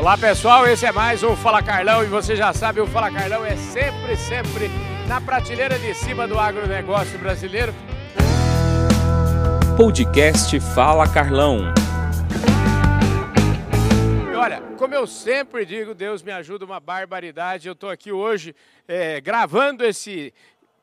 Olá pessoal, esse é mais um Fala Carlão e você já sabe, o Fala Carlão é sempre, sempre na prateleira de cima do agronegócio brasileiro. Podcast Fala Carlão. E olha, como eu sempre digo, Deus me ajuda uma barbaridade. Eu estou aqui hoje é, gravando esse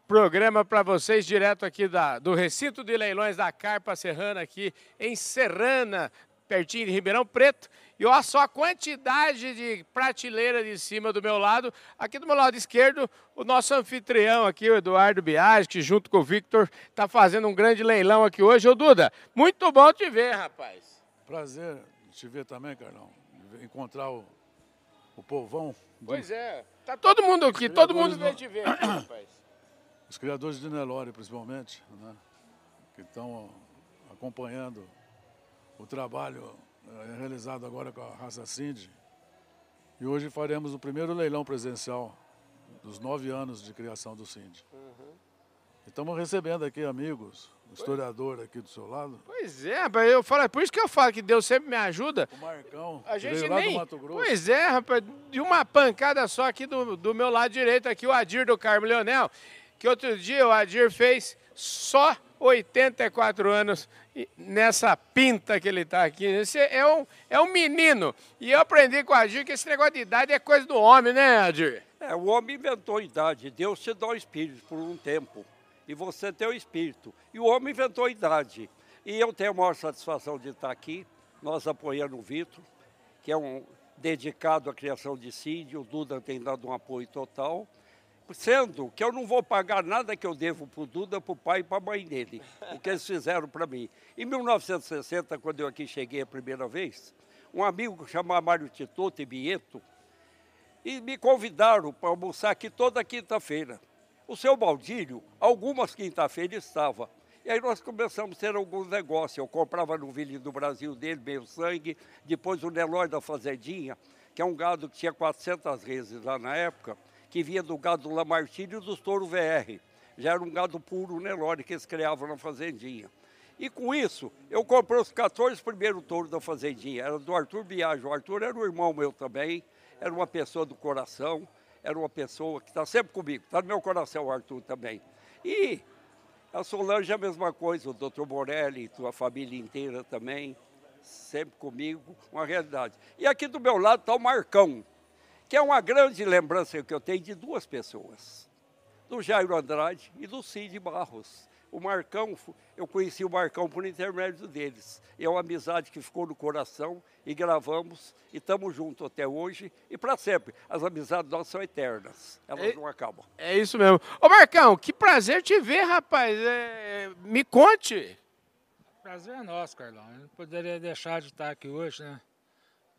programa para vocês direto aqui da, do recinto de leilões da Carpa Serrana aqui em Serrana, pertinho de Ribeirão Preto. E olha só a quantidade de prateleira de cima do meu lado. Aqui do meu lado esquerdo, o nosso anfitrião aqui, o Eduardo Biagi, que junto com o Victor está fazendo um grande leilão aqui hoje. Ô Duda, muito bom te ver, rapaz. Prazer te ver também, Carlão. Encontrar o, o povão. Pois é. Tá todo mundo aqui, todo mundo veio te ver aqui, rapaz. Os criadores de Nelore, principalmente, né? que estão acompanhando o trabalho realizado agora com a raça Cindy. E hoje faremos o primeiro leilão presencial dos nove anos de criação do Cindy. Uhum. Estamos recebendo aqui amigos, o historiador aqui do seu lado. Pois é, rapaz, eu falo, é por isso que eu falo que Deus sempre me ajuda. O Marcão, a gente veio nem... lá do Mato Grosso. Pois é, rapaz, de uma pancada só aqui do, do meu lado direito, aqui o Adir do Carmo Leonel, que outro dia o Adir fez só 84 anos nessa pinta que ele está aqui. Esse é um, é um menino. E eu aprendi com o Adir que esse negócio de idade é coisa do homem, né, Adir? É, o homem inventou idade. Deus te dá o espírito por um tempo. E você tem o espírito. E o homem inventou a idade. E eu tenho a maior satisfação de estar aqui, nós apoiando o Vitor, que é um dedicado à criação de sídio. O Duda tem dado um apoio total sendo que eu não vou pagar nada que eu devo para o Duda, para o pai e para a mãe dele, o que eles fizeram para mim. Em 1960, quando eu aqui cheguei a primeira vez, um amigo chamado Mário Titoto e Bieto, e me convidaram para almoçar aqui toda quinta-feira. O seu Baldírio, algumas quinta-feiras estava. E aí nós começamos a ter alguns negócios. Eu comprava no Vile do Brasil dele, meio sangue, depois o Nelói da Fazendinha, que é um gado que tinha 400 reses lá na época, que vinha do gado Lamartine e dos touro VR. Já era um gado puro Nelore que eles criavam na fazendinha. E com isso, eu comprei os 14 primeiros touros da fazendinha. Era do Arthur Biagi. O Arthur era um irmão meu também, era uma pessoa do coração, era uma pessoa que está sempre comigo. Está no meu coração o Arthur também. E a Solange é a mesma coisa, o doutor Morelli, tua família inteira também, sempre comigo, uma realidade. E aqui do meu lado está o Marcão, que é uma grande lembrança que eu tenho de duas pessoas, do Jairo Andrade e do Cid Barros. O Marcão, eu conheci o Marcão por intermédio deles. É uma amizade que ficou no coração e gravamos e estamos juntos até hoje e para sempre. As amizades nossas são eternas, elas é, não acabam. É isso mesmo. Ô Marcão, que prazer te ver, rapaz. É, me conte. Prazer é nosso, Carlão. Eu não poderia deixar de estar aqui hoje, né?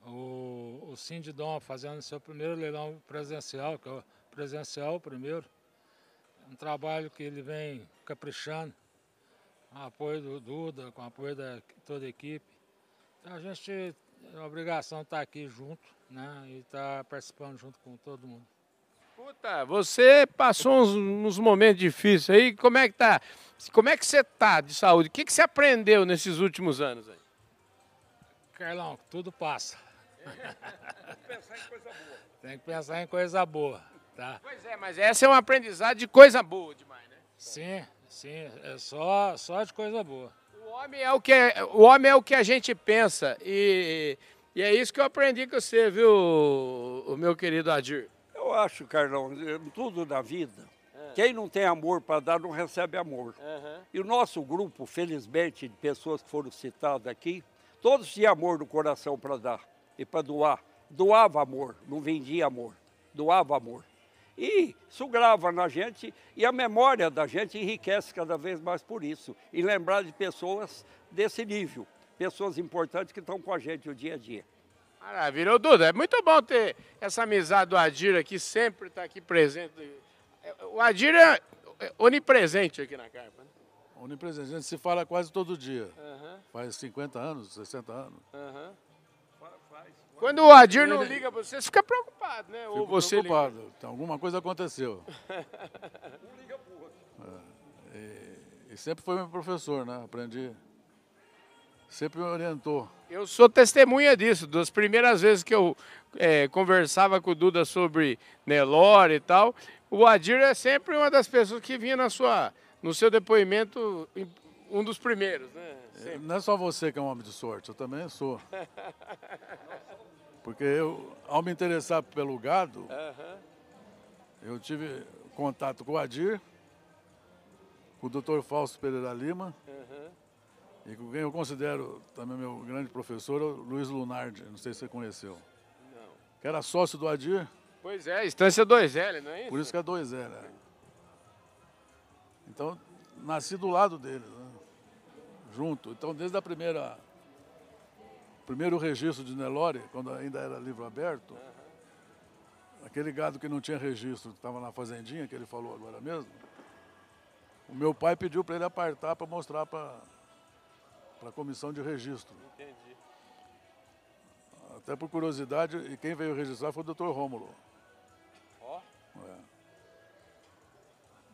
O, o Sindidom fazendo seu primeiro leilão presencial, que é o presencial o primeiro. Um trabalho que ele vem caprichando, com o apoio do Duda, com o apoio da toda a equipe. Então a gente a obrigação de estar aqui junto, né? E estar participando junto com todo mundo. Puta, você passou uns, uns, momentos difíceis aí, como é que tá? Como é que você tá de saúde? O que, que você aprendeu nesses últimos anos aí? Carlão, tudo passa. Tem que pensar em coisa boa. Tá? Pois é, mas essa é um aprendizado de coisa boa demais, né? Sim, sim, é só, só de coisa boa. O homem é o que, é, o homem é o que a gente pensa e, e é isso que eu aprendi com você, viu, o meu querido Adir? Eu acho, Carlão, tudo na vida, é. quem não tem amor para dar não recebe amor. Uhum. E o nosso grupo, felizmente, de pessoas que foram citadas aqui, todos tinham amor no coração para dar e para doar. Doava amor, não vendia amor, doava amor. E isso grava na gente e a memória da gente enriquece cada vez mais por isso. E lembrar de pessoas desse nível, pessoas importantes que estão com a gente o dia a dia. Maravilha. Ô, Duda, é muito bom ter essa amizade do Adir aqui, sempre está aqui presente. O Adir é onipresente aqui na carpa. Né? Onipresente, a gente se fala quase todo dia. Uhum. Faz 50 anos, 60 anos. Uhum. Quando o Adir não liga para você, você fica preocupado, né? Fico Ou você preocupado. Liga. Então, alguma coisa aconteceu. um liga pro outro. É, e, e, sempre foi meu professor, né? Aprendi sempre me orientou. Eu sou testemunha disso, das primeiras vezes que eu é, conversava com o Duda sobre Nelore e tal, o Adir é sempre uma das pessoas que vinha na sua, no seu depoimento, um dos primeiros, né? Sempre. Não é só você que é um homem de sorte, eu também sou. Porque eu, ao me interessar pelo gado, uhum. eu tive contato com o Adir, com o Dr. Fausto Pereira Lima, uhum. e com quem eu considero também meu grande professor, o Luiz Lunardi, não sei se você conheceu. Não. Que era sócio do Adir. Pois é, Estância 2L, não é isso? Por isso que é 2L. É. Então, nasci do lado dele, né? junto. Então, desde a primeira primeiro registro de Nelore, quando ainda era livro aberto, uhum. aquele gado que não tinha registro, que estava na fazendinha, que ele falou agora mesmo, o meu pai pediu para ele apartar para mostrar para a comissão de registro. Entendi. Até por curiosidade, e quem veio registrar foi o doutor Rômulo. Ó. Oh. É.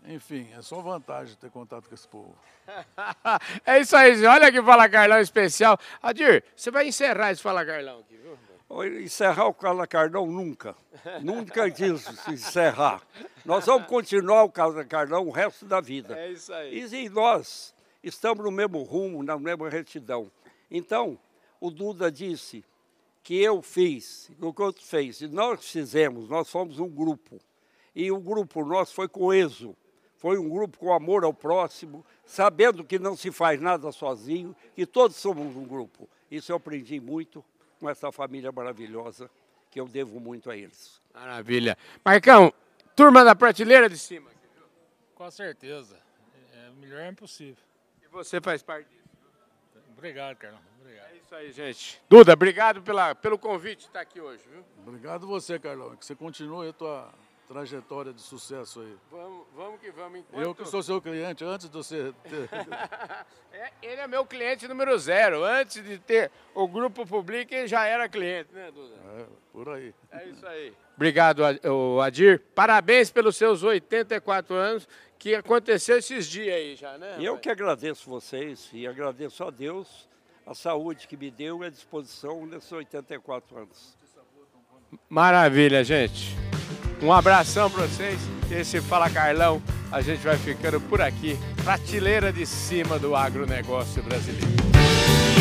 Enfim, é só vantagem ter contato com esse povo. é isso aí, olha que Fala Carlão especial. Adir, você vai encerrar esse Fala Carlão aqui, viu? Encerrar o Fala Carlão nunca. nunca quis encerrar. Nós vamos continuar o Fala Carlão o resto da vida. É isso aí. E, e nós estamos no mesmo rumo, na mesma retidão. Então, o Duda disse que eu fiz, o que outro fez, e nós fizemos, nós fomos um grupo. E o grupo nosso foi coeso foi um grupo com amor ao próximo, sabendo que não se faz nada sozinho, que todos somos um grupo. Isso eu aprendi muito com essa família maravilhosa, que eu devo muito a eles. Maravilha. Marcão, turma da prateleira de cima. Com certeza. É, melhor é impossível. E você faz parte disso. Obrigado, Carlão. Obrigado. É isso aí, gente. Duda, obrigado pela, pelo convite de estar aqui hoje. Viu? Obrigado você, Carlão. Que você continue a tua trajetória de sucesso aí. Vamos, vamos que vamos. Enquanto... Eu que sou seu cliente antes de você ter... é, ele é meu cliente número zero. Antes de ter o Grupo Public, ele já era cliente, né, Duda? É, por aí. É isso aí. Obrigado, Adir. Parabéns pelos seus 84 anos, que aconteceu esses dias aí já, né? Eu que agradeço vocês e agradeço a Deus a saúde que me deu e a disposição nesses 84 anos. Maravilha, gente. Um abração para vocês. Esse Fala Carlão, a gente vai ficando por aqui. Prateleira de cima do agronegócio brasileiro.